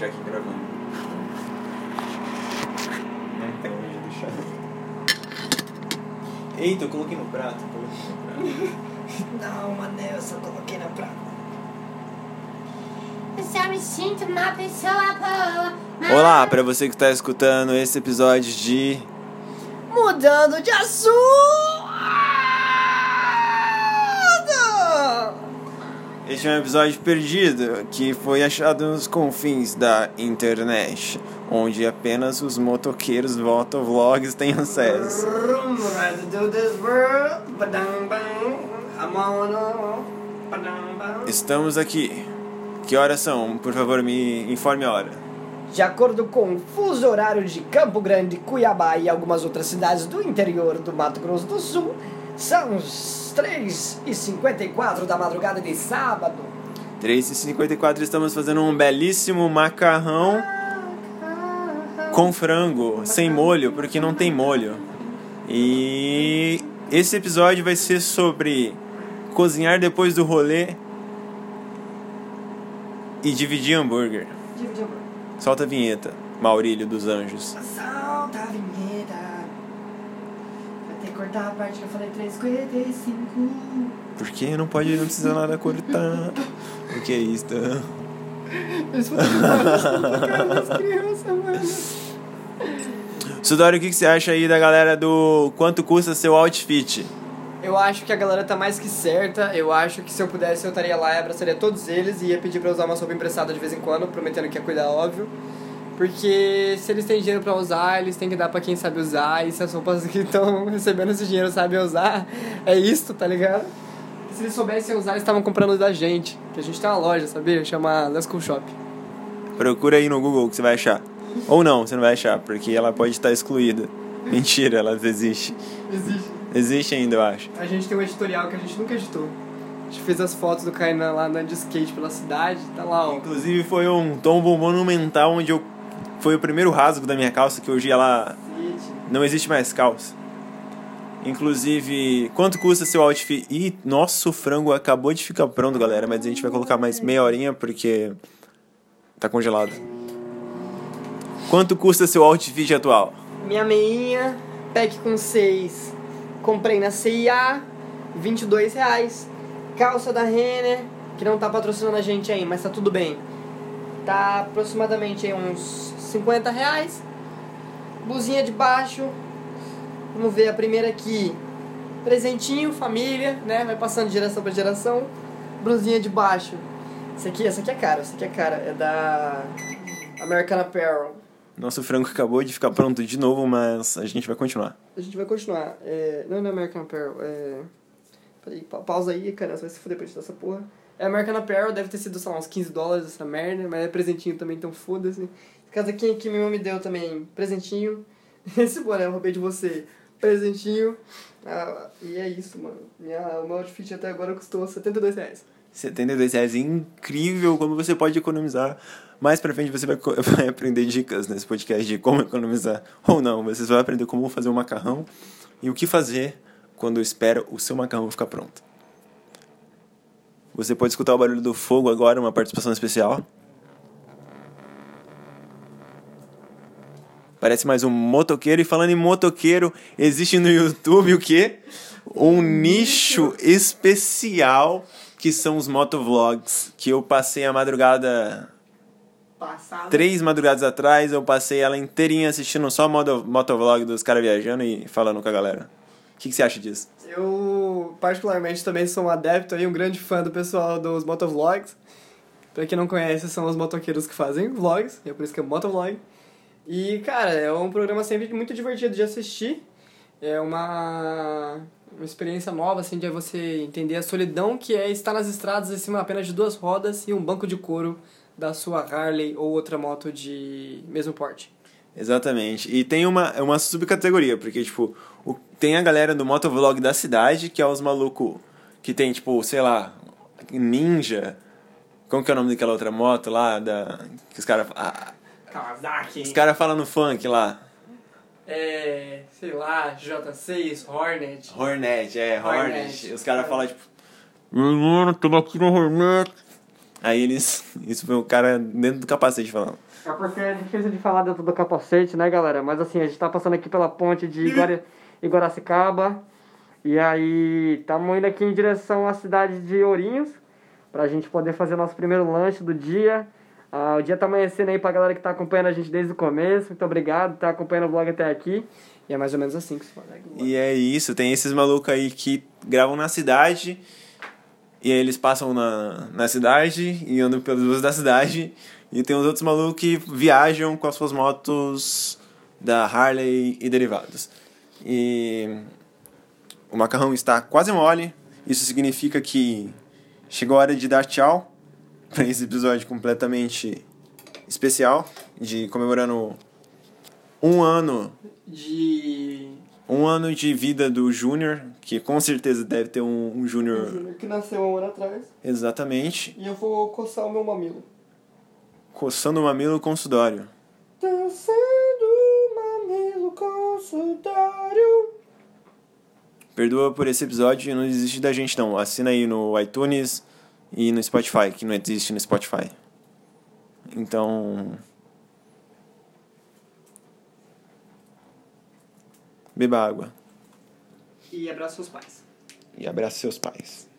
deixar aqui gravando. Não tem onde deixar. Eita, eu coloquei no prato. Coloquei no prato. Não, mané, eu só coloquei na prata. Eu só me sinto uma pessoa boa. mas- Olá, pra você que está escutando esse episódio de Mudando de assunto! Este é um episódio perdido que foi achado nos confins da internet, onde apenas os motoqueiros motovlogs têm acesso. Estamos aqui. Que horas são? Por favor, me informe a hora. De acordo com o fuso horário de Campo Grande, Cuiabá e algumas outras cidades do interior do Mato Grosso do Sul, são os 3h54 da madrugada de sábado. 3h54 estamos fazendo um belíssimo macarrão com frango, sem molho, porque não tem molho. E esse episódio vai ser sobre cozinhar depois do rolê e dividir hambúrguer. Solta a vinheta, Maurílio dos Anjos. Solta a vinheta. Ter que cortar a parte que eu falei 3h55. Por que não pode, não precisa nada cortar? O que é? Isso foi das crianças, mano. Sudório, o que que você acha aí da galera do quanto custa seu outfit? Eu acho que a galera tá mais que certa. Eu acho que se eu pudesse, eu estaria lá e abraçaria todos eles e ia pedir pra usar uma sopa emprestada de vez em quando, prometendo que ia cuidar, óbvio. Porque se eles têm dinheiro pra usar, eles têm que dar pra quem sabe usar. E se as roupas que estão recebendo esse dinheiro sabem usar, é isso, tá ligado? Se eles soubessem usar, eles estavam comprando da gente. Que a gente tem uma loja, sabia? Chama Let's Cool Shop. Procura aí no Google que você vai achar. Ou não, você não vai achar, porque ela pode estar excluída. Mentira, ela existe. Existe. Existe ainda, eu acho. A gente tem um editorial que a gente nunca editou. A gente fez as fotos do Kainan lá andando de skate pela cidade. Tá lá, ó. Inclusive foi um tombo monumental onde eu foi o primeiro rasgo da minha calça que hoje ela não existe mais calça. Inclusive, quanto custa seu outfit? Ih, nosso frango acabou de ficar pronto, galera, mas a gente vai colocar mais meia horinha porque tá congelado. Quanto custa seu outfit atual? Minha meinha, pack com 6. Comprei na CIA, 22 reais. Calça da Renner, que não tá patrocinando a gente aí, mas tá tudo bem. Tá aproximadamente aí uns 50 reais. Blusinha de baixo. Vamos ver a primeira aqui. Presentinho, família, né? Vai passando de geração pra geração. Blusinha de baixo. Essa aqui, essa aqui é cara, essa aqui é cara. É da American Apparel. Nosso frango acabou de ficar pronto de novo, mas a gente vai continuar. A gente vai continuar. É, não é American Apparel, é... Peraí, pa- pausa aí, cara, você vai se fuder pra editar essa porra. É American Apparel, deve ter sido, sei lá, uns 15 dólares essa merda, mas é presentinho também, então foda-se. Casa quem que minha mãe me deu também, presentinho. Esse boné eu roubei de você, presentinho. Ah, e é isso, mano. Minha, o meu outfit até agora custou 72 reais. 72 reais, incrível como você pode economizar. Mais pra frente você vai, vai aprender dicas nesse podcast de como economizar. Ou não, vocês vão aprender como fazer um macarrão e o que fazer quando espera o seu macarrão ficar pronto. Você pode escutar o barulho do fogo agora, uma participação especial. Parece mais um motoqueiro. E falando em motoqueiro, existe no YouTube o quê? Um nicho especial que são os motovlogs. Que eu passei a madrugada. Passado. Três madrugadas atrás, eu passei ela inteirinha assistindo só moto, motovlog dos caras viajando e falando com a galera. O que, que você acha disso? Eu, particularmente, também sou um adepto e um grande fã do pessoal dos motovlogs. Pra quem não conhece, são os motoqueiros que fazem vlogs, é por isso que é motovlog. E, cara, é um programa sempre muito divertido de assistir. É uma, uma experiência nova, assim, de você entender a solidão que é estar nas estradas em cima apenas de duas rodas e um banco de couro da sua Harley ou outra moto de mesmo porte. Exatamente. E tem uma, uma subcategoria, porque, tipo, o- tem a galera do motovlog da cidade, que é os malucos que tem, tipo, sei lá, Ninja. Como que é o nome daquela outra moto lá? Da, que os caras. Kawasaki. Os caras falam no funk lá. É, sei lá, J6, Hornet. Hornet, é, Hornet. Hornet. Os caras falam, tipo. Mano, tamo aqui no Hornet. Aí eles. Isso foi o cara dentro do capacete falando. É porque é difícil de falar dentro do capacete, né, galera? Mas assim, a gente tá passando aqui pela ponte de Iguara... Iguaracicaba. E aí, estamos indo aqui em direção à cidade de Ourinhos. Pra gente poder fazer nosso primeiro lanche do dia. Ah, o dia tá amanhecendo aí pra galera que tá acompanhando a gente desde o começo. Muito obrigado por tá acompanhando o vlog até aqui. E é mais ou menos assim que se faz. né? E é isso, tem esses malucos aí que gravam na cidade. E aí eles passam na, na cidade e andam pelas ruas da cidade. E tem os outros malucos que viajam com as suas motos da Harley e derivados. E o macarrão está quase mole. Isso significa que chegou a hora de dar tchau para esse episódio completamente especial de comemorando um ano De. Um ano de vida do Júnior, que com certeza deve ter um, um Júnior Que nasceu um ano atrás. exatamente, E eu vou coçar o meu mamilo. coçando o mamilo com sudório. Dançando o mamilo com sudário. Perdoa por esse episódio e não desiste da gente não. Assina aí no iTunes e no Spotify, que não existe no Spotify. Então. Beba água E abraço seus pais. e abraça seus pais.